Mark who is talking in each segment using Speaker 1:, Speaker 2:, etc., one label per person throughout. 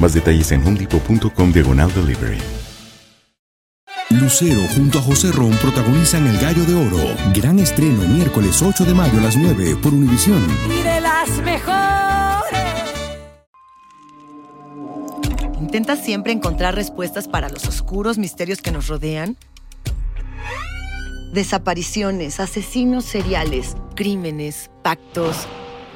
Speaker 1: Más detalles en homedepot.com diagonal delivery.
Speaker 2: Lucero junto a José Ron protagonizan El Gallo de Oro. Gran estreno miércoles 8 de mayo a las 9 por Univisión.
Speaker 3: Y de las mejores.
Speaker 4: ¿Intentas siempre encontrar respuestas para los oscuros misterios que nos rodean? Desapariciones, asesinos seriales, crímenes, pactos.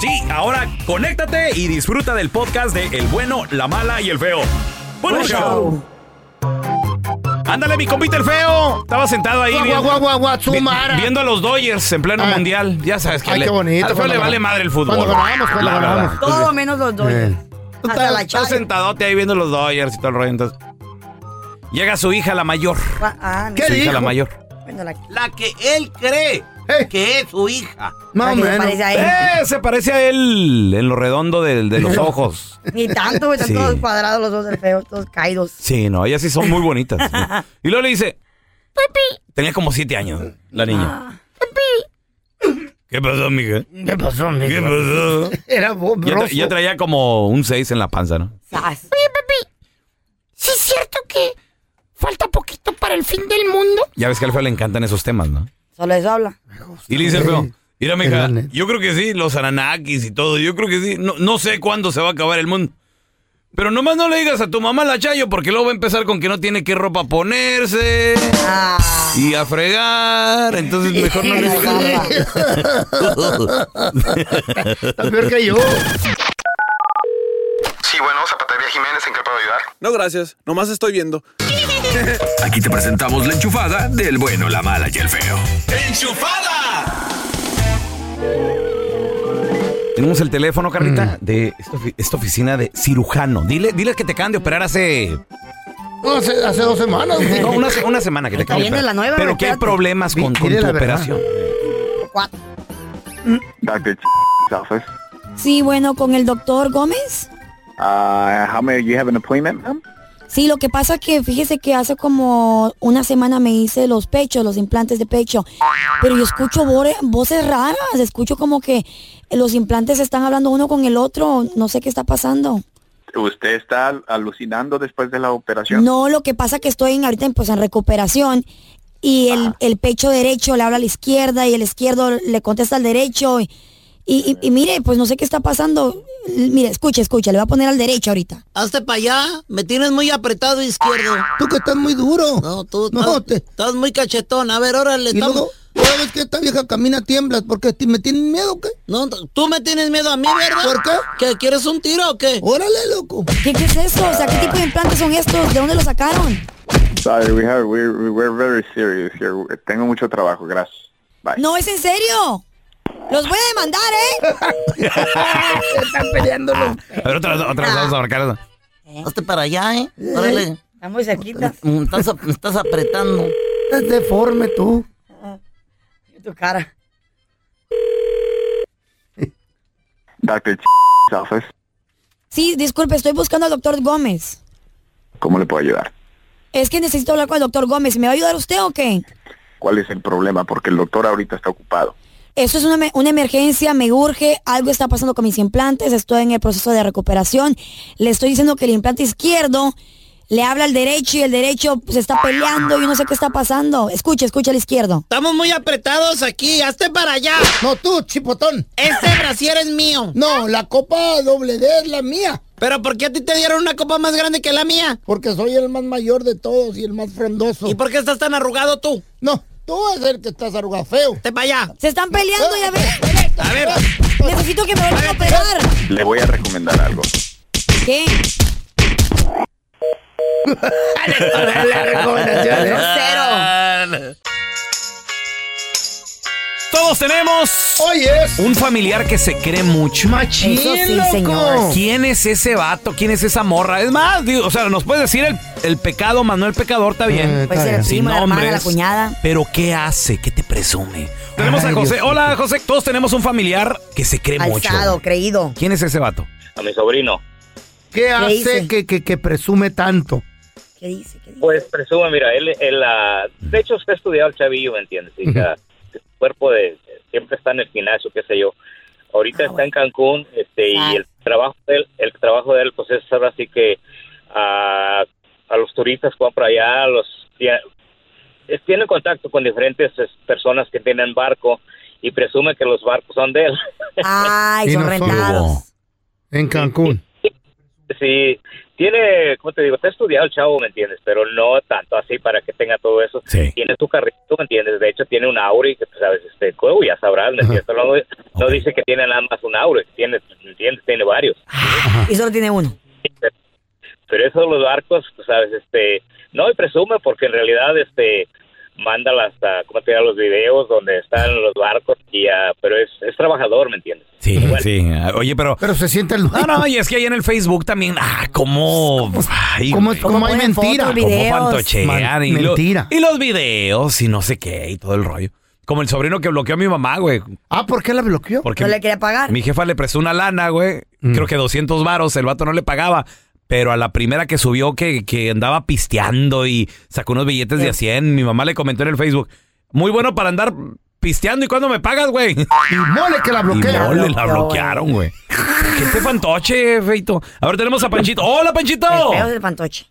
Speaker 5: Sí, ahora conéctate y disfruta del podcast de El bueno, la mala y el feo. ¡Buen
Speaker 6: Buen
Speaker 5: show! Ándale, mi compita el feo. Estaba sentado ahí viendo,
Speaker 6: guau, guau, guau,
Speaker 5: vi- viendo a los Dodgers en pleno
Speaker 6: Ah.
Speaker 5: mundial. Ya sabes que
Speaker 6: Ay,
Speaker 5: le,
Speaker 6: qué bonito,
Speaker 5: al feo
Speaker 6: cuando
Speaker 5: le vale
Speaker 6: ganamos.
Speaker 5: madre el fútbol.
Speaker 6: Cuando ganamos, cuando
Speaker 5: La verdad.
Speaker 6: ganamos.
Speaker 3: Todo menos los dos.
Speaker 6: Eh.
Speaker 3: Hasta la
Speaker 5: Está sentadote ahí viendo los Dodgers y todo el rollo. Entonces, llega su hija, la mayor.
Speaker 3: Ah,
Speaker 6: ¿Qué
Speaker 5: Su hija, la mayor.
Speaker 3: Bueno, la-
Speaker 7: La que él cree. Que es su hija.
Speaker 6: Más o
Speaker 3: se parece a él.
Speaker 5: Eh, se parece a él en lo redondo de, de los ojos.
Speaker 3: Ni tanto, güey, están
Speaker 5: Sí.
Speaker 3: todos cuadrados los dos del feo, todos caídos.
Speaker 5: Sí, no, ellas sí son muy bonitas. Y luego le dice, tenía como siete años la niña. ¿Qué pasó, mija?
Speaker 6: ¿Qué pasó, amigo?
Speaker 5: ¿Qué pasó?
Speaker 6: Era
Speaker 5: Ya, tra- ya traía como un seis en la panza, ¿no?
Speaker 3: Sas.
Speaker 8: ¿Sí es cierto que falta poquito para el fin del mundo?
Speaker 5: Ya ves que al feo le encantan esos temas, ¿no?
Speaker 3: Solo eso habla.
Speaker 5: Y le dice el feo, mira, mija, yo creo que sí, los Aranakis y todo, yo creo que sí. No, no sé cuándo se va a acabar el mundo. Pero nomás no le digas a tu mamá la chayo porque luego va a empezar con que no tiene qué ropa ponerse
Speaker 3: Ah.
Speaker 5: y a fregar. Entonces mejor no le digas.
Speaker 6: Está peor que yo.
Speaker 9: Sí, bueno, Zapatería Jiménez, ¿en qué puedo ayudar?
Speaker 10: No, gracias. Nomás estoy viendo.
Speaker 11: Aquí te presentamos la enchufada del bueno, la mala y el feo.
Speaker 5: Tenemos el teléfono, Carlita,
Speaker 6: Mm.
Speaker 5: de esta, ofi- esta oficina de cirujano. Dile, dile que te acaban de operar hace
Speaker 6: No, hace, hace dos semanas.
Speaker 5: no, una, se- una semana que te acaban de
Speaker 3: la nueva,
Speaker 5: Pero que hay problemas con, tu operación.
Speaker 9: Office.
Speaker 8: Sí, bueno, con el doctor Gómez.
Speaker 9: Uh, how many, you have an appointment, ma'am?
Speaker 8: Sí, lo que pasa que fíjese que hace como una semana me hice los pechos, los implantes de pecho, pero yo escucho voces raras, escucho como que los implantes están hablando uno con el otro, no sé qué está pasando.
Speaker 9: ¿Usted está alucinando después de la operación?
Speaker 8: No, lo que pasa que estoy en, ahorita en, pues, en recuperación y el, el pecho derecho le habla a la izquierda y el izquierdo le contesta al derecho y, y, y- y mire, pues no sé qué está pasando. Mire, escuche, escuche, le voy a poner al derecho ahorita.
Speaker 7: Hazte para allá. Me tienes muy apretado izquierdo.
Speaker 6: Tú que estás muy duro.
Speaker 7: No, tú
Speaker 6: No,
Speaker 7: estás,
Speaker 6: te-
Speaker 7: estás muy cachetón. A ver, órale.
Speaker 6: Y
Speaker 7: estamos-
Speaker 6: luego, vez que esta vieja camina tiemblas, porque me tienen miedo, o ¿qué?
Speaker 7: No, tú me tienes miedo a mí, ¿verdad?
Speaker 6: ¿Por qué?
Speaker 7: ¿Que quieres un tiro o qué?
Speaker 6: Órale, loco.
Speaker 8: ¿Qué, qué es esto? O sea, ¿qué tipo de implantes son estos? ¿De dónde los sacaron?
Speaker 9: Sorry, we have, we're, we're very serious here. Tengo mucho trabajo, gracias. Bye.
Speaker 8: No, es en serio. Los voy a demandar, ¿eh?
Speaker 6: Están peleándolo.
Speaker 5: A ver, otra, otra vez vamos a marcar.
Speaker 12: Hazte para allá, ¿eh? Órale.
Speaker 3: Está muy cerquita.
Speaker 12: Me estás, me estás apretando.
Speaker 6: Es deforme tú.
Speaker 3: Tu cara.
Speaker 9: Dr. office.
Speaker 8: Sí, disculpe, estoy buscando al doctor Gómez.
Speaker 9: ¿Cómo le puedo ayudar?
Speaker 8: Es que necesito hablar con el doctor Gómez. ¿Me va a ayudar usted o qué?
Speaker 9: ¿Cuál es el problema? Porque el doctor ahorita está ocupado.
Speaker 8: Esto es una, una emergencia, me urge, algo está pasando con mis implantes, estoy en el proceso de recuperación. Le estoy diciendo que el implante izquierdo le habla al derecho y el derecho se está peleando, yo no sé qué está pasando. Escucha, escucha al izquierdo.
Speaker 7: Estamos muy apretados aquí, hazte para allá.
Speaker 6: No, tú, chipotón.
Speaker 7: Este brasier es mío.
Speaker 6: No, la copa doble D es la mía.
Speaker 7: ¿Pero por qué a ti te dieron una copa más grande que la mía?
Speaker 6: Porque soy el más mayor de todos y el más frondoso.
Speaker 7: ¿Y por qué estás tan arrugado tú?
Speaker 6: No, tú es el que estás arrugado feo.
Speaker 7: Te para allá.
Speaker 8: Se están peleando, ya ves.
Speaker 7: A ver.
Speaker 8: Necesito que me vayan a operar.
Speaker 9: Le voy a recomendar algo.
Speaker 8: ¿Qué?
Speaker 5: Todos tenemos
Speaker 6: Oyes.
Speaker 5: un familiar que se cree mucho.
Speaker 6: Machín,
Speaker 8: Eso sí,
Speaker 6: loco.
Speaker 8: señor.
Speaker 5: ¿Quién es ese vato? ¿Quién es esa morra? Es más, digo, o sea, nos puedes decir el, el pecado, Manuel Pecador, está bien.
Speaker 6: Eh,
Speaker 8: Puede ser el
Speaker 5: Sin
Speaker 8: primo, la hermana, la cuñada.
Speaker 5: Pero ¿qué hace? ¿Qué te presume? Tenemos
Speaker 6: Ay,
Speaker 5: a José. Hola, José. Todos tenemos un familiar que se cree mucho.
Speaker 3: Alzado, creído.
Speaker 5: ¿Quién es ese vato?
Speaker 13: a mi sobrino.
Speaker 6: ¿Qué hace
Speaker 3: dice?
Speaker 6: que, que, que presume tanto?
Speaker 3: ¿Qué dice? ¿Qué dice?
Speaker 13: Pues presume, mira, él, él ah, de hecho usted ha estudiado el chavillo, ¿me entiendes? Y, ah, cuerpo de, siempre está en el gimnasio, qué sé yo. Ahorita está en Cancún, este, y el trabajo de él, el trabajo de él, pues es ahora sí que ah, a los turistas que van para allá, los tiene contacto con diferentes es, personas que tienen barco y presume que los barcos son de él.
Speaker 3: Ay,
Speaker 6: Y
Speaker 3: son
Speaker 6: no son-
Speaker 3: rentados.
Speaker 6: En Cancún.
Speaker 13: Sí, tiene, ¿cómo te digo? Te ha estudiado el chavo, ¿me entiendes? Pero no tanto así para que tenga todo eso.
Speaker 5: Sí.
Speaker 13: Tiene su carrito, ¿me entiendes? De hecho, tiene un Auri, que pues, sabes, este, juego ya sabrás, ¿me entiendes? No, no dice que tiene nada más un Auri, tiene, ¿me entiendes? Tiene varios.
Speaker 3: Y solo tiene uno.
Speaker 13: Pero eso de los barcos, pues, sabes, este, no, y presume porque en realidad, este, manda las, ah, ¿cómo te digo? Los videos donde están los barcos y, ah, pero es, es trabajador, ¿me entiendes?
Speaker 5: Sí, sí. Oye, pero.
Speaker 6: Pero se siente el
Speaker 5: No, no, y es que ahí en el Facebook también. Ah, cómo. Ay,
Speaker 6: ¿Cómo,
Speaker 5: güey.
Speaker 6: cómo hay
Speaker 3: ponen
Speaker 6: mentira?
Speaker 3: fotos,
Speaker 5: Cómo fantochean
Speaker 6: Man-
Speaker 5: y, lo-
Speaker 6: mentira.
Speaker 5: y los videos y no sé qué y todo el rollo. Como el sobrino que bloqueó a mi mamá, güey.
Speaker 6: Ah, ¿por qué la bloqueó?
Speaker 5: Porque
Speaker 3: No le quería pagar.
Speaker 5: mi jefa le prestó una lana, güey.
Speaker 6: Mm.
Speaker 5: Creo que 200 varos. El vato no le pagaba. Pero a la primera que subió que, que andaba pisteando y sacó unos billetes de a 100, mi mamá le comentó en el Facebook. Muy bueno para andar pisteando. ¿Y cuándo me pagas, güey?
Speaker 6: Y mole que la
Speaker 5: Y
Speaker 6: bloquea.
Speaker 5: mole, la bloquearon, güey. ¿Qué te fantoche, feito? A ver, tenemos a Panchito. ¡Hola, Panchito!
Speaker 3: El feo del pantoche.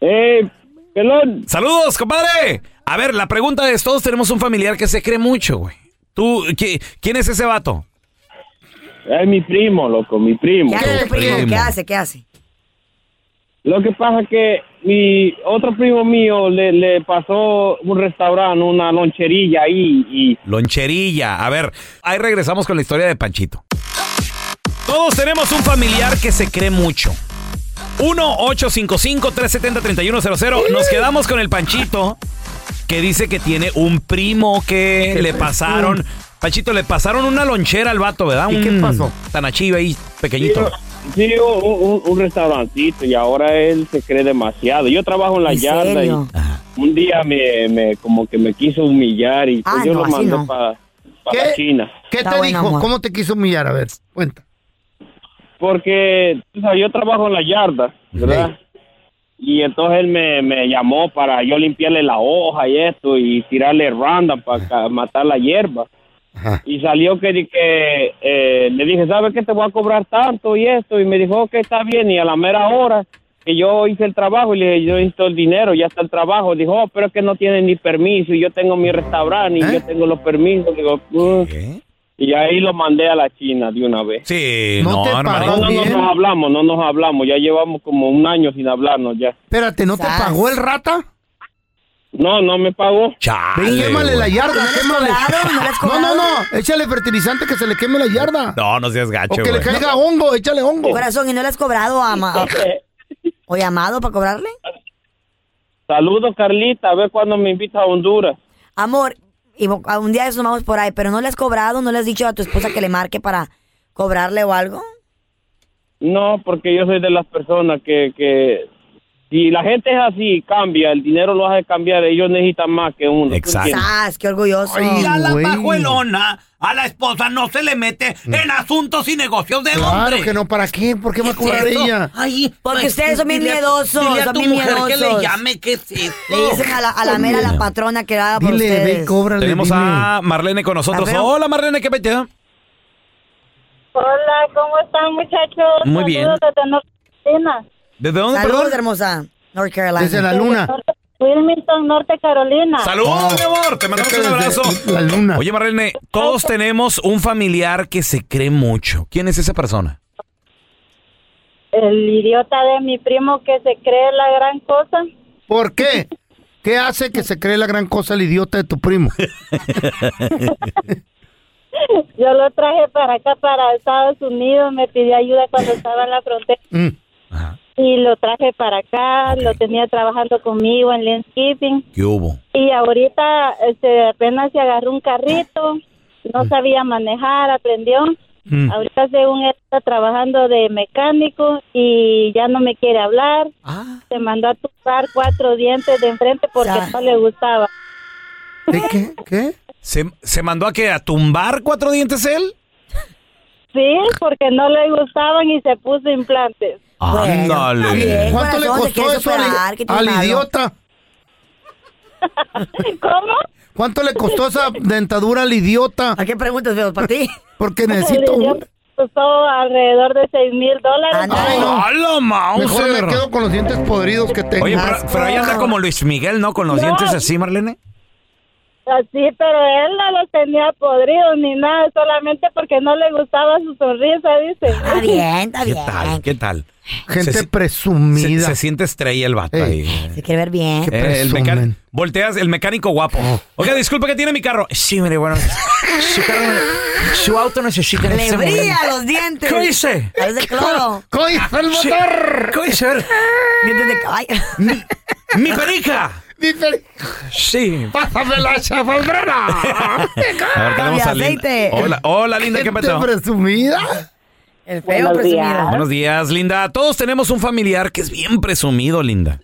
Speaker 13: ¡Eh, pelón!
Speaker 5: ¡Saludos, compadre! A ver, la pregunta es, todos tenemos un familiar que se cree mucho, güey. ¿Tú, qui- quién es ese vato?
Speaker 13: Es mi primo, loco, mi primo.
Speaker 3: ¿Qué hace tu primo?
Speaker 5: primo.
Speaker 3: ¿Qué hace? ¿Qué hace?
Speaker 13: Lo que pasa es que mi otro primo mío le, le pasó un restaurante, una loncherilla ahí y
Speaker 5: Loncherilla. A ver, ahí regresamos con la historia de Panchito. Todos tenemos un familiar que se cree mucho. 1-855-370-3100. Nos quedamos con el Panchito, que dice que tiene un primo que le pasaron. Panchito, le pasaron una lonchera al vato, ¿verdad?
Speaker 6: ¿Y qué
Speaker 5: Un
Speaker 6: pasó?
Speaker 5: Tanachiva ahí, pequeñito.
Speaker 13: Sí, un, un- un restaurancito y ahora él se cree demasiado. Yo trabajo en la
Speaker 3: ¿En
Speaker 13: yarda
Speaker 3: serio?
Speaker 13: y un día me, me como que me quiso humillar y pues
Speaker 3: Ah,
Speaker 13: yo
Speaker 3: no,
Speaker 13: lo mandé
Speaker 3: no.
Speaker 13: para. China.
Speaker 6: ¿Qué
Speaker 3: Está
Speaker 6: te dijo?
Speaker 3: amor.
Speaker 6: ¿Cómo te quiso humillar? A ver, cuenta.
Speaker 13: Porque tú sabes, yo trabajo en la yarda, ¿verdad? Y entonces él me, me llamó para yo limpiarle la hoja y esto y tirarle randa para matar la hierba.
Speaker 6: Ajá.
Speaker 13: Y salió que, que eh, le dije, ¿sabes qué? Te voy a cobrar tanto y esto. Y me dijo, ok, está bien. Y a la mera hora que yo hice el trabajo y le dije, yo necesito el dinero, ya está el trabajo. Dijo, oh, pero es que no tiene ni permiso y yo tengo mi restaurante y
Speaker 6: ¿Eh?
Speaker 13: yo tengo los permisos. Digo, "Uh". Y ahí lo mandé a la China de una vez.
Speaker 5: Sí,
Speaker 6: ¿No
Speaker 5: no.
Speaker 13: No, no, nos hablamos, no nos hablamos. Ya llevamos como un año sin hablarnos ya.
Speaker 6: Espérate, ¿no te pagó el rata?
Speaker 13: No, no me pagó.
Speaker 5: Chale,
Speaker 6: Ven, quémale la yarda,
Speaker 3: ¿No le has
Speaker 6: quémale.
Speaker 3: cobrado? ¿No
Speaker 6: No, no. Échale fertilizante que se le queme la yarda.
Speaker 5: No, no seas
Speaker 6: o
Speaker 5: gacho,
Speaker 6: que le caiga hongo, échale hongo.
Speaker 3: Corazón, ¿y no le has cobrado a, ma- a- o llamado para cobrarle?
Speaker 13: Saludos, Carlita. A ver cuándo me invita a Honduras.
Speaker 3: Amor, y vo- a un día nos vamos por ahí, pero ¿no le has cobrado? ¿No le has dicho a tu esposa que le marque para cobrarle o algo?
Speaker 14: No, porque yo soy de las personas que, que si la gente es así, cambia, el dinero lo hace cambiar, ellos necesitan más que uno. ¿tú entiendes?
Speaker 3: ¡Sas! ¡Qué orgulloso!
Speaker 5: Y a la pajuelona, a la esposa no se le mete en asuntos y negocios de
Speaker 6: Claro
Speaker 5: hombre.
Speaker 6: que no, ¿para qué? ¿Por qué va a cobrar ella?
Speaker 5: Ay,
Speaker 3: Porque
Speaker 5: pues,
Speaker 3: ustedes son bien miedosos,
Speaker 5: dile a
Speaker 3: son
Speaker 5: tu
Speaker 3: bien
Speaker 5: mujer que
Speaker 3: miedosos.
Speaker 5: le llame, ¿qué es esto?
Speaker 3: Le dicen a la, a la mera, a la patrona que haga por
Speaker 6: Dile, ve y
Speaker 3: ustedes.
Speaker 6: cóbrale,
Speaker 5: Tenemos
Speaker 6: dile.
Speaker 5: a Marlene con nosotros. Hola, Marlene, ¿qué metió?
Speaker 15: Hola, ¿cómo están muchachos?
Speaker 5: Muy bien.
Speaker 15: Saludos desde North Carolina.
Speaker 5: ¿Desde dónde,
Speaker 3: Saludos,
Speaker 5: perdón?
Speaker 3: hermosa. North Carolina.
Speaker 6: Desde la luna.
Speaker 15: Wilmington, Norte Carolina.
Speaker 5: Saludos, mi amor. Te mandamos un abrazo.
Speaker 6: La luna.
Speaker 5: Oye, Marlene, todos tenemos un familiar que se cree mucho. ¿Quién es esa persona?
Speaker 15: El idiota de mi primo que se cree la gran cosa.
Speaker 6: ¿Por qué? ¿Qué hace que se cree la gran cosa el idiota de tu primo?
Speaker 15: Yo lo traje para acá, para Estados Unidos. Me pidió ayuda cuando estaba en la frontera.
Speaker 6: Mm.
Speaker 15: Y lo traje para acá. Lo tenía trabajando conmigo en landscaping.
Speaker 5: ¿Qué hubo?
Speaker 15: Y ahorita este, apenas se agarró un carrito. No sabía manejar, aprendió.
Speaker 6: Mm.
Speaker 15: Ahorita según él está trabajando de mecánico y ya no me quiere hablar. Se mandó a tumbar cuatro dientes de enfrente porque
Speaker 3: Ya.
Speaker 15: no le gustaba.
Speaker 6: ¿De qué? ¿Qué?
Speaker 5: ¿Se, se mandó a que a tumbar cuatro dientes él?
Speaker 15: Sí, porque no le gustaban y se puso implantes.
Speaker 5: Ándale.
Speaker 6: ¿Cuánto le costó eso al, idiota?
Speaker 15: ¿Cómo?
Speaker 6: ¿Cuánto le costó esa dentadura al idiota?
Speaker 3: ¿A qué preguntas veo para ti?
Speaker 6: Porque necesito una.
Speaker 15: Costó alrededor de seis mil dólares.
Speaker 6: Ay, no.
Speaker 5: ¡Hala,
Speaker 6: Mejor
Speaker 5: Mauser!
Speaker 6: me quedo con los dientes podridos que tengo.
Speaker 5: Oye, pero, pero ahí anda como Luis Miguel, ¿no? Con los
Speaker 15: No.
Speaker 5: dientes así, Marlene.
Speaker 15: Así, pero él no los tenía podridos ni nada, solamente porque no le gustaba su sonrisa, dice.
Speaker 3: Está bien, está
Speaker 5: ¿Qué
Speaker 3: bien.
Speaker 5: tal? ¿Qué tal?
Speaker 6: Gente
Speaker 5: Se-
Speaker 6: presumida.
Speaker 5: se siente estrella el vato
Speaker 6: Ey.
Speaker 5: ahí.
Speaker 3: Se quiere ver bien.
Speaker 6: Qué
Speaker 5: Eh, el
Speaker 6: presumen.
Speaker 5: mecánico. Volteas, el mecánico guapo. Oiga, disculpe que tiene mi carro. Sí, mire, bueno. Su, carro- su auto necesita
Speaker 3: Le
Speaker 5: este
Speaker 3: brilla los dientes.
Speaker 5: ¿Qué
Speaker 3: cloro.
Speaker 6: ¡Coiza el
Speaker 5: Sí.
Speaker 6: motor!
Speaker 5: ¿Qué
Speaker 3: Dientes de caballo.
Speaker 5: Mi, mi perica.
Speaker 6: Dice,
Speaker 5: Sí.
Speaker 6: pásame la chafaldrera.
Speaker 5: A ver, tenemos a Linda. Hola, hola, Linda, ¿qué pasó?
Speaker 6: presumida.
Speaker 3: El feo
Speaker 15: Buenos
Speaker 3: presumido.
Speaker 15: días.
Speaker 5: Buenos días, Linda. Todos tenemos un familiar que es bien presumido, Linda.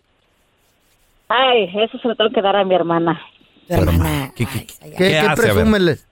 Speaker 15: Ay, eso se lo tengo que dar a mi hermana.
Speaker 3: Tu hermana.
Speaker 5: ¿Qué- qué-
Speaker 3: Ay, ay, ay.
Speaker 6: ¿Qué,
Speaker 5: ¿Qué
Speaker 6: qué
Speaker 5: hace?
Speaker 6: Presúmeles?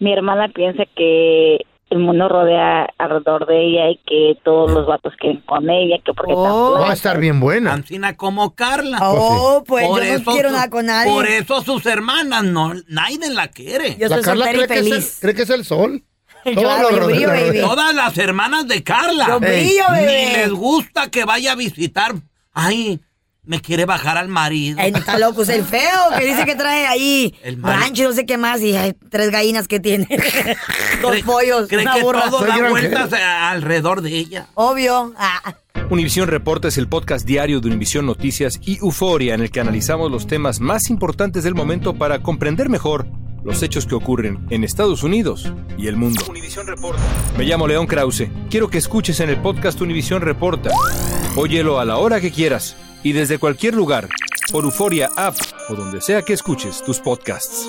Speaker 15: Mi hermana piensa que el mundo rodea alrededor de ella y que todos los vatos quieren con ella, que porque
Speaker 3: Oh.
Speaker 6: Va a estar bien buena.
Speaker 5: Ancina como Carla.
Speaker 3: Oh, pues
Speaker 5: Por
Speaker 3: yo no quiero
Speaker 5: su-
Speaker 3: nada con nadie.
Speaker 5: Por eso sus hermanas, no, nadie la quiere.
Speaker 3: Yo
Speaker 6: La
Speaker 3: soy
Speaker 6: Carla
Speaker 3: y
Speaker 6: cree que, es el, cree que es el sol. Lo
Speaker 3: yo brillo, baby.
Speaker 5: Todas las hermanas de Carla.
Speaker 3: Yo brillo,
Speaker 5: Ni les gusta que vaya a visitar. Ay, me quiere bajar al marido.
Speaker 3: Está loco, es el feo que dice que trae ahí
Speaker 5: El
Speaker 3: rancho, no sé qué más, y hay tres gallinas que tiene. Dos
Speaker 5: Cree-
Speaker 3: pollos,
Speaker 5: Cree
Speaker 3: una
Speaker 5: que
Speaker 3: burra.
Speaker 5: todo da vueltas alrededor de ella.
Speaker 3: Obvio. Ah.
Speaker 16: Univisión Reporta es el podcast diario de Univisión Noticias y Euforia en el que analizamos los temas más importantes del momento para comprender mejor los hechos que ocurren en Estados Unidos y el mundo. Reporta. Me llamo León Krause. Quiero que escuches en el podcast Univisión Reporta. Óyelo a la hora que quieras y desde cualquier lugar por Euforia App o donde sea que escuches tus podcasts.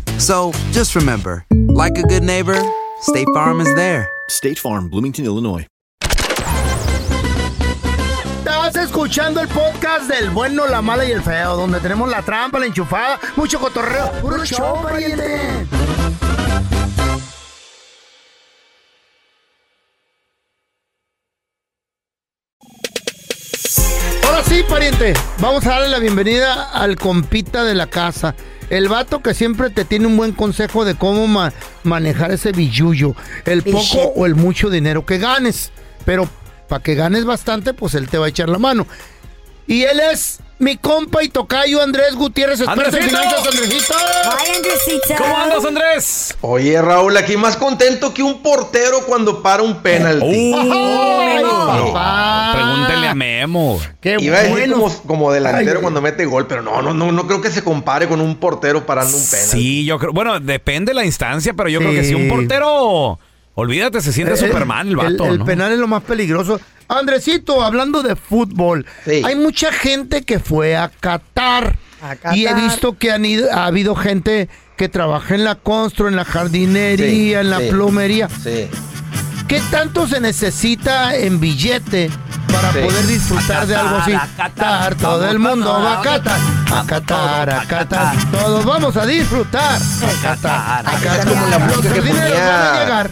Speaker 17: So just remember, like a good neighbor, State Farm is there.
Speaker 18: State Farm, Bloomington, Illinois.
Speaker 6: Estás escuchando el podcast del bueno, la mala y el feo, donde tenemos la trampa, la enchufada, mucho cotorreo. ¡Puro show, pariente! Ahora sí, pariente, vamos a darle la bienvenida al compita de la casa. El vato que siempre te tiene un buen consejo de cómo ma- manejar ese billuyo. El poco o el mucho dinero que ganes. Pero para que ganes bastante, pues él te va a echar la mano. Y él es mi compa y tocayo Andrés Gutiérrez, experto en
Speaker 5: ¡Andresito!
Speaker 6: finanzas, Andresito.
Speaker 3: Ay, Andresito.
Speaker 5: ¿Cómo andas, Andrés?
Speaker 19: Oye, Raúl, aquí más contento que un portero cuando para un penalti.
Speaker 6: Ay, papá.
Speaker 5: Pregúntele a Memo.
Speaker 6: Qué
Speaker 19: Iba a decir como, como delantero
Speaker 6: Ay,
Speaker 19: cuando mete gol, pero no, no, no, no creo que se compare con un portero parando un penalti.
Speaker 5: Sí, yo creo. Bueno, depende de la instancia, pero yo creo que
Speaker 6: Sí.
Speaker 5: si un portero. Olvídate, se siente
Speaker 6: Eh,
Speaker 5: Superman el vato.
Speaker 6: El,
Speaker 5: ¿no?
Speaker 6: penal es lo más peligroso. Andresito, hablando de fútbol, hay mucha gente que fue a Qatar.
Speaker 3: Qatar.
Speaker 6: Y he visto que han ido, ha habido gente que trabaja en la constru, en la jardinería,
Speaker 19: Sí,
Speaker 6: en la
Speaker 19: sí.
Speaker 6: plomería.
Speaker 19: Sí.
Speaker 6: ¿Qué tanto se necesita en billete para
Speaker 19: Sí.
Speaker 6: poder disfrutar
Speaker 19: A
Speaker 6: de algo así?
Speaker 19: Qatar, a Qatar.
Speaker 6: Todo
Speaker 19: Vamos
Speaker 6: el mundo va a Qatar. A Qatar, a Qatar. Todos vamos a disfrutar. A Qatar, a Qatar.
Speaker 19: como la música
Speaker 6: Los
Speaker 19: que
Speaker 6: jardineros
Speaker 19: ponía-
Speaker 6: van a llegar.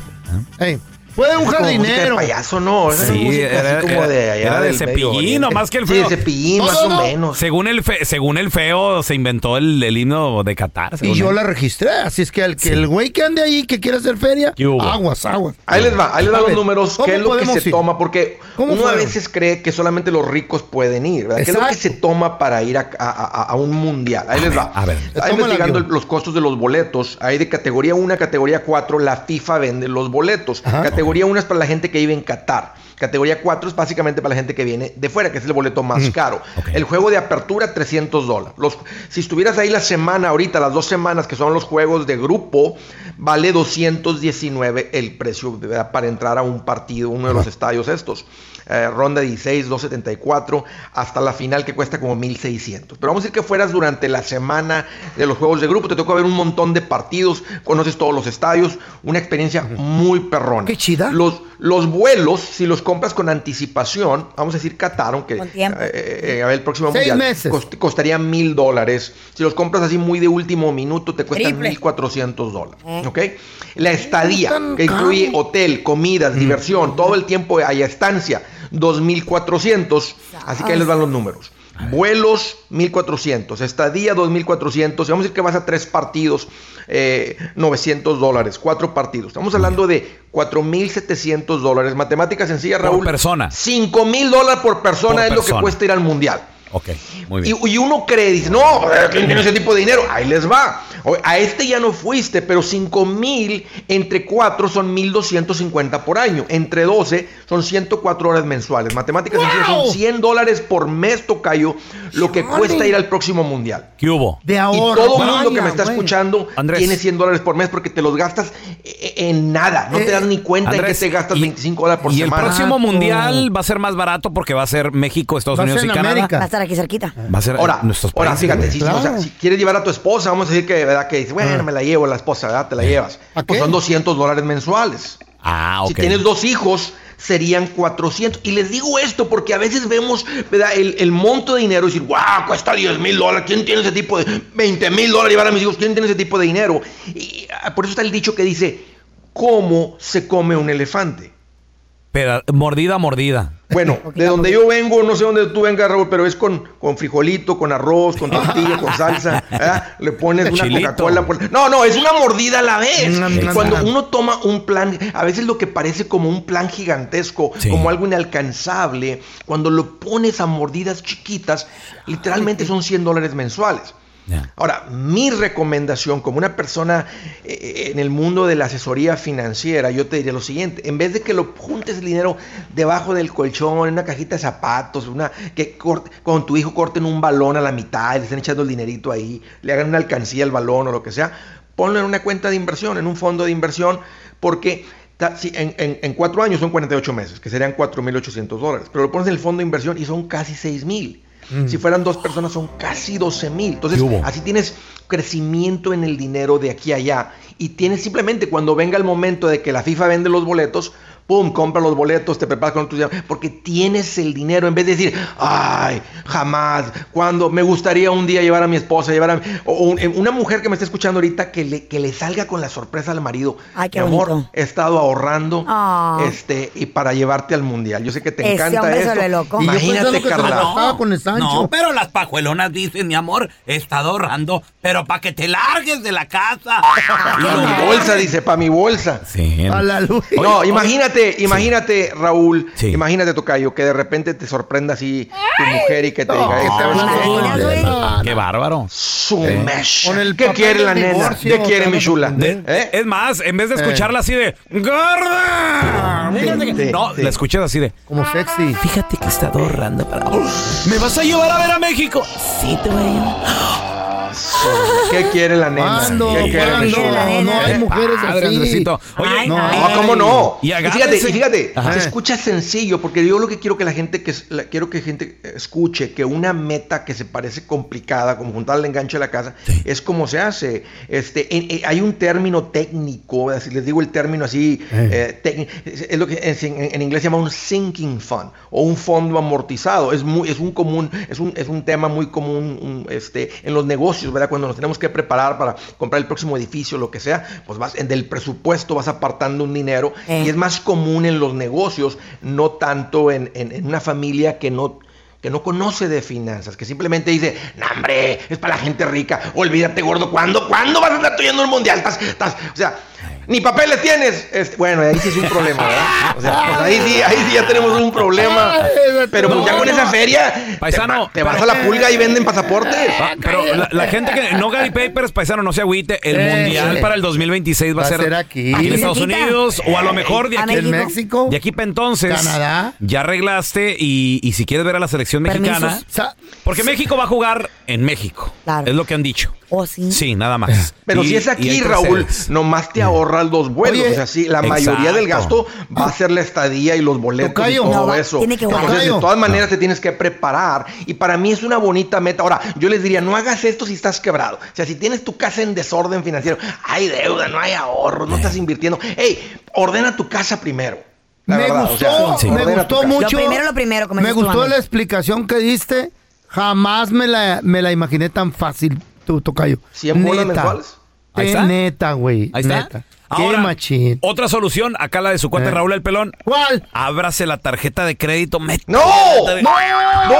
Speaker 6: Ey, Puede un jardinero.
Speaker 19: payaso, no. Esa
Speaker 5: Sí, era,
Speaker 19: como
Speaker 5: era-
Speaker 19: de allá
Speaker 5: era de cepillín, más que el
Speaker 19: Sí,
Speaker 5: feo.
Speaker 19: de cepillín, más o menos.
Speaker 5: Según el, fe- según el feo, se inventó el, el himno de Qatar.
Speaker 6: Y yo
Speaker 5: él.
Speaker 6: la registré, así es que el que el güey que ande ahí que quiera hacer feria, aguas, aguas.
Speaker 19: Ahí les va, ahí les
Speaker 6: A
Speaker 19: van los números,
Speaker 6: ¿cómo
Speaker 19: qué es lo que se
Speaker 6: ir?
Speaker 19: toma, porque
Speaker 6: ¿Cómo
Speaker 19: uno a veces cree que solamente los ricos pueden ir, ¿verdad? ¿Qué es lo que se toma para ir a, a- a- a un mundial? Ahí les va.
Speaker 5: a ver.
Speaker 19: Está investigando los costos de los boletos. Hay de categoría 1 a categoría 4, la FIFA vende los boletos. Categoría 1 es para la gente que vive en Qatar. Categoría 4 es básicamente para la gente que viene de fuera, que es el boleto más caro. El juego de apertura, 300 dólares. Los- Si estuvieras ahí la semana, ahorita, las dos semanas que son los juegos de grupo, vale 219 el precio ¿verdad? para entrar a un partido, uno de los estadios estos. Eh, ronda 16, 274, hasta la final que cuesta como 1600. Pero vamos a decir que fueras durante la semana de los juegos de grupo, te tocó ver un montón de partidos, conoces todos los estadios, una experiencia muy perrona. Qué
Speaker 6: chida.
Speaker 19: Los, los vuelos, si los compras con anticipación, vamos a decir Qatar, aunque eh, eh, a ver, el próximo
Speaker 6: Seis
Speaker 19: mundial
Speaker 6: meses.
Speaker 19: cost- costaría mil dólares. Si los compras así muy de último minuto, te cuestan mil cuatrocientos dólares.
Speaker 3: Eh.
Speaker 19: ¿Ok? La estadía, que incluye
Speaker 6: caro.
Speaker 19: hotel, comidas, diversión, todo el tiempo hay estancia, 2.400. Así que ahí les van los números. Vuelos 1400, estadía 2400, y vamos a decir que vas a tres partidos, eh, 900 dólares, cuatro partidos. Estamos hablando de 4700 dólares. Matemática sencilla,
Speaker 5: Por
Speaker 19: Raúl.
Speaker 5: persona.
Speaker 19: 5000 dólares por persona
Speaker 5: Por
Speaker 19: es lo que cuesta ir al mundial.
Speaker 5: Ok, muy bien.
Speaker 19: Y, y uno cree, dice, no, ¿quién tiene ese tipo de dinero? Ahí les va. A este ya no fuiste, pero 5 mil entre 4 son 1250 por año. Entre 12 son 104 horas mensuales. Matemáticas sencillas
Speaker 6: ¡Wow!
Speaker 19: son 100 dólares por mes, tocayo, lo que cuesta ir al próximo mundial.
Speaker 5: ¿Qué hubo?
Speaker 6: De
Speaker 19: Y
Speaker 6: ahora.
Speaker 19: todo el mundo que me está
Speaker 6: güey.
Speaker 19: escuchando
Speaker 5: Andrés.
Speaker 19: tiene 100 dólares por mes porque te los gastas eh, en nada. No te
Speaker 6: Eh,
Speaker 19: das ni cuenta
Speaker 5: Andrés,
Speaker 19: en que te gastas
Speaker 5: y-
Speaker 19: 25 dólares por
Speaker 5: y el
Speaker 19: semana.
Speaker 5: próximo
Speaker 6: Barato.
Speaker 5: mundial va a ser más barato porque va a ser México, Estados
Speaker 6: Va
Speaker 5: Unidos
Speaker 6: ser
Speaker 5: y Canadá.
Speaker 6: América.
Speaker 3: Va a estar aquí cerquita.
Speaker 5: Va a ser
Speaker 19: Ahora,
Speaker 5: nuestros
Speaker 19: ahora
Speaker 5: países.
Speaker 19: fíjate, si, o sea, si quieres llevar a tu esposa, vamos a decir que, ¿verdad? Que dice, bueno, me la llevo la esposa, ¿verdad? Te la llevas.
Speaker 6: ¿A
Speaker 19: Pues
Speaker 6: qué?
Speaker 19: son 200 dólares mensuales.
Speaker 5: Ah, ok.
Speaker 19: Si tienes dos hijos, serían 400. Y les digo esto porque a veces vemos, ¿verdad? El, el monto de dinero y decir, wow, cuesta 10 mil dólares. ¿Quién tiene ese tipo de 20 mil dólares llevar a mis hijos? ¿Quién tiene ese tipo de dinero? Y ah, por eso está el dicho que dice, ¿cómo se come un elefante?
Speaker 5: Pero, mordida, mordida.
Speaker 19: Bueno, de donde yo vengo, no sé dónde tú vengas, Raúl, pero es con, con frijolito, con arroz, con tortilla, con salsa. ¿verdad? Le pones una. Coca-Cola. por- No, no, es una mordida a la vez. Cuando uno toma un plan, a veces lo que parece como un plan gigantesco,
Speaker 5: Sí.
Speaker 19: como algo inalcanzable, cuando lo pones a mordidas chiquitas, literalmente son 100 dólares mensuales. Ahora, mi recomendación como una persona eh, en el mundo de la asesoría financiera, yo te diría lo siguiente, en vez de que lo juntes el dinero debajo del colchón, en una cajita de zapatos, una que con tu hijo corten un balón a la mitad y le estén echando el dinerito ahí, le hagan una alcancía al balón o lo que sea, ponlo en una cuenta de inversión, en un fondo de inversión, porque sí, en- en cuatro años son 48 meses, que serían 4.800 dólares. Pero lo pones en el fondo de inversión y son casi 6.000. Si fueran dos personas son casi 12.000. Entonces,
Speaker 5: ¿Qué hubo?
Speaker 19: así tienes crecimiento en el dinero de aquí a allá. Y tienes simplemente cuando venga el momento de que la FIFA vende los boletos, pum, compra los boletos, te preparas con tus porque tienes el dinero en vez de decir, ay, jamás, cuando me gustaría un día llevar a mi esposa, llevar a o un- una mujer que me está escuchando ahorita que le, que le salga con la sorpresa al marido.
Speaker 3: Ay, qué
Speaker 19: mi amor,
Speaker 3: bonito.
Speaker 19: he estado ahorrando
Speaker 3: Ah.
Speaker 19: este y para llevarte al mundial. Yo sé que te
Speaker 3: Ese
Speaker 19: encanta
Speaker 3: loco.
Speaker 6: Y yo
Speaker 19: Imagínate, Carla.
Speaker 6: la gastaba con el Sancho.
Speaker 7: No, pero las pajuelonas dicen, mi amor, he estado ahorrando, pero para que te largues de la casa.
Speaker 19: Pa' mi bolsa, dice, para mi bolsa.
Speaker 5: Sí.
Speaker 6: A la luz.
Speaker 19: No, imagínate, imagínate, Raúl, imagínate, Tocayo, que de repente te sorprenda así tu mujer y que te diga,
Speaker 6: ¿qué te
Speaker 19: "¿Sabes
Speaker 6: vas a
Speaker 19: qué?
Speaker 6: imaginas, güey?
Speaker 19: No,
Speaker 5: Qué bárbaro.
Speaker 19: Su
Speaker 5: Eh.
Speaker 19: mecha.
Speaker 6: Con el
Speaker 19: ¿Qué quiere la nena? ¿Qué quiere mi chula? ¿Eh?
Speaker 5: Es más, en vez de escucharla así de ¡Gorda! Fíjate que-
Speaker 19: Sí,
Speaker 5: no,
Speaker 19: sí.
Speaker 5: la escuchas así de
Speaker 6: Como sexy.
Speaker 7: Fíjate que he estado ahorrando para...
Speaker 5: ¿Me vas a llevar a ver a México?
Speaker 7: Sí, te voy a llevar.
Speaker 19: ¿Qué quiere la nena?
Speaker 6: ¿Cuándo?
Speaker 19: ¿Qué quiere
Speaker 6: ¿Cuándo?
Speaker 19: chula?
Speaker 6: No hay
Speaker 19: ¿Eh?
Speaker 6: mujeres
Speaker 5: Padre,
Speaker 6: así.
Speaker 5: Andresito. Oye,
Speaker 3: Ay,
Speaker 19: No,
Speaker 3: ay.
Speaker 19: ¿cómo no?
Speaker 5: Y
Speaker 19: Y fíjate, y fíjate,
Speaker 5: Ajá.
Speaker 19: se escucha sencillo, porque yo lo que quiero que la gente que la- quiero que gente escuche que una meta que se parece complicada, como juntar el enganche de la casa, es como se hace. Este, en- en- hay un término técnico, así les digo el término así, eh, técnico, es, es lo que es- en, en inglés se llama un sinking fund o un fondo amortizado. Es muy, es un común, es un, es un tema muy común, un, este, en los negocios, ¿verdad? Cuando nos tenemos que preparar para comprar el próximo edificio, lo que sea, pues vas en del presupuesto vas apartando un dinero
Speaker 3: Eh.
Speaker 19: y es más común en los negocios, no tanto en, en- en una familia que no que no conoce de finanzas, que simplemente dice, no hombre, es para la gente rica, olvídate gordo, ¿cuándo, ¿cuándo vas a andar tú yendo al mundial? Estás- estás- o sea, ni papeles tienes. Este, bueno, ahí sí es un problema, ¿verdad? O sea, pues ahí sí, ahí sí ya tenemos un problema. Pero pues ya con esa feria,
Speaker 5: Paisano,
Speaker 19: te, te vas a la pulga y venden pasaportes.
Speaker 5: Ah, pero la, la gente que no Gary Papers, paisano, no se agüite. El
Speaker 6: Eh,
Speaker 5: mundial para el 2026 va,
Speaker 6: Va a ser aquí.
Speaker 5: en Estados. Unidos o a lo mejor de aquí,
Speaker 6: En
Speaker 3: México.
Speaker 5: De aquí para entonces.
Speaker 6: Canadá.
Speaker 5: Ya arreglaste y, y si quieres ver a la selección mexicana.
Speaker 3: Permisos.
Speaker 5: Porque México va a jugar en México.
Speaker 3: Claro.
Speaker 5: Es lo que han dicho.
Speaker 3: Oh, sí.
Speaker 5: Sí, nada más.
Speaker 19: Pero
Speaker 5: Y-
Speaker 19: si es aquí, Raúl, nomás te ahorras los vuelos.
Speaker 6: Oye,
Speaker 19: o sea, sí, la mayoría del gasto va a ser la estadía y los boletos
Speaker 6: Tocayo.
Speaker 19: y todo
Speaker 3: No,
Speaker 19: eso.
Speaker 3: tiene que.
Speaker 19: Entonces, de todas maneras, te tienes que preparar. Y para mí es una bonita meta. Ahora, yo les diría, no hagas esto si estás quebrado. O sea, si tienes tu casa en desorden financiero, hay deuda, no hay ahorro, no estás invirtiendo. Hey, ordena tu casa primero. La
Speaker 6: me
Speaker 19: verdad, o
Speaker 6: gustó,
Speaker 19: sea, sí.
Speaker 6: me gustó mucho.
Speaker 3: Lo primero, lo primero,
Speaker 6: Me gustó la explicación que diste. Jamás me la, me la imaginé tan fácil, tu tocayo.
Speaker 19: ¿Cien bolas
Speaker 6: Neta.
Speaker 19: mensuales?
Speaker 5: Ahí está.
Speaker 6: Neta, güey.
Speaker 5: Ahí está.
Speaker 6: Neta.
Speaker 5: Ahora,
Speaker 6: Qué machín.
Speaker 5: Otra solución, acá la de su cuate
Speaker 6: Eh.
Speaker 5: Raúl el Pelón.
Speaker 6: ¿Cuál?
Speaker 5: Ábrase la tarjeta de crédito. meta-
Speaker 19: ¡No! ¡No! ¡No!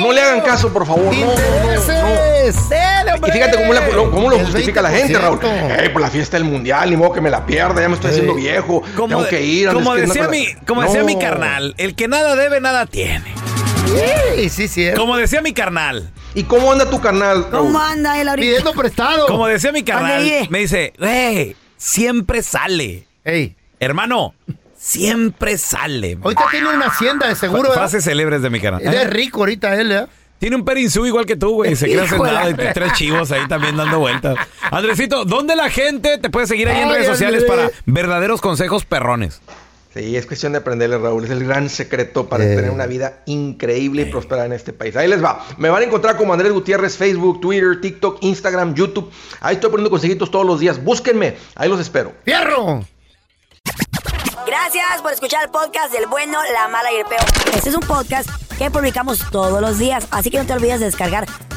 Speaker 19: No le hagan caso, por favor. No, no, no, no.
Speaker 6: ¡Intereses! Dele,
Speaker 19: Y fíjate cómo, la- lo, cómo lo justifica la gente, Raúl.
Speaker 6: 20%.
Speaker 19: Eh, por la fiesta del mundial, ni modo que me la pierda, ya me estoy haciendo viejo. tengo que ir.
Speaker 5: como
Speaker 19: que
Speaker 5: decía, mi, como decía
Speaker 19: No.
Speaker 5: mi carnal, el que nada debe, nada tiene.
Speaker 6: Sí, sí, sí.
Speaker 5: Como decía mi carnal.
Speaker 19: ¿Y cómo anda tu carnal? Raúl?
Speaker 3: ¿Cómo anda él ahorita?
Speaker 6: Pidiendo prestado.
Speaker 5: Como decía mi carnal, me dice, güey, siempre sale.
Speaker 6: Ey,
Speaker 5: Hermano, siempre sale.
Speaker 6: ahorita tiene una hacienda de seguro.
Speaker 5: Fra-
Speaker 6: ¿verdad?
Speaker 5: Frases célebres de mi carnal.
Speaker 6: Él es rico ahorita, él, ¿eh?
Speaker 5: Tiene un perinzú igual que tú, güey. Se
Speaker 6: Híjole.
Speaker 5: nada y tres chivos ahí también dando vueltas. Andresito, ¿dónde la gente te puede seguir ahí en
Speaker 6: Ay,
Speaker 5: redes sociales
Speaker 6: Andrés.
Speaker 5: para verdaderos consejos perrones?
Speaker 19: Sí, es cuestión de aprenderle, Raúl. Es el gran secreto para
Speaker 6: Eh.
Speaker 19: tener una vida increíble y próspera en este país. Ahí les va. Me van a encontrar como Andrés Gutiérrez, Facebook, Twitter, TikTok, Instagram, YouTube. Ahí estoy poniendo consejitos todos los días. Búsquenme. Ahí los espero.
Speaker 6: ¡Fierro!
Speaker 3: Gracias por escuchar el podcast del bueno, la mala y el peor. Este es un podcast que publicamos todos los días, así que no te olvides de descargar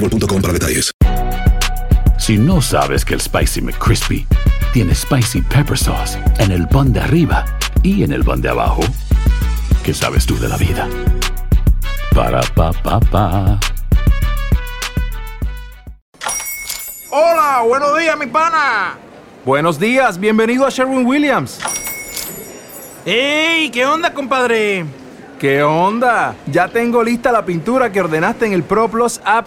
Speaker 11: boostmobile.com para detalles.
Speaker 20: Si no sabes que el Spicy McCrispy tiene Spicy Pepper Sauce en el pan de arriba y en el pan de abajo, ¿qué sabes tú de la vida? Para, pa, pa, pa.
Speaker 21: Hola, buenos días, mi pana.
Speaker 22: Buenos días, bienvenido a Sherwin Williams.
Speaker 21: ¡Ey! ¿Qué onda, compadre?
Speaker 22: ¿Qué onda? Ya tengo lista la pintura que ordenaste en el ProPlus app.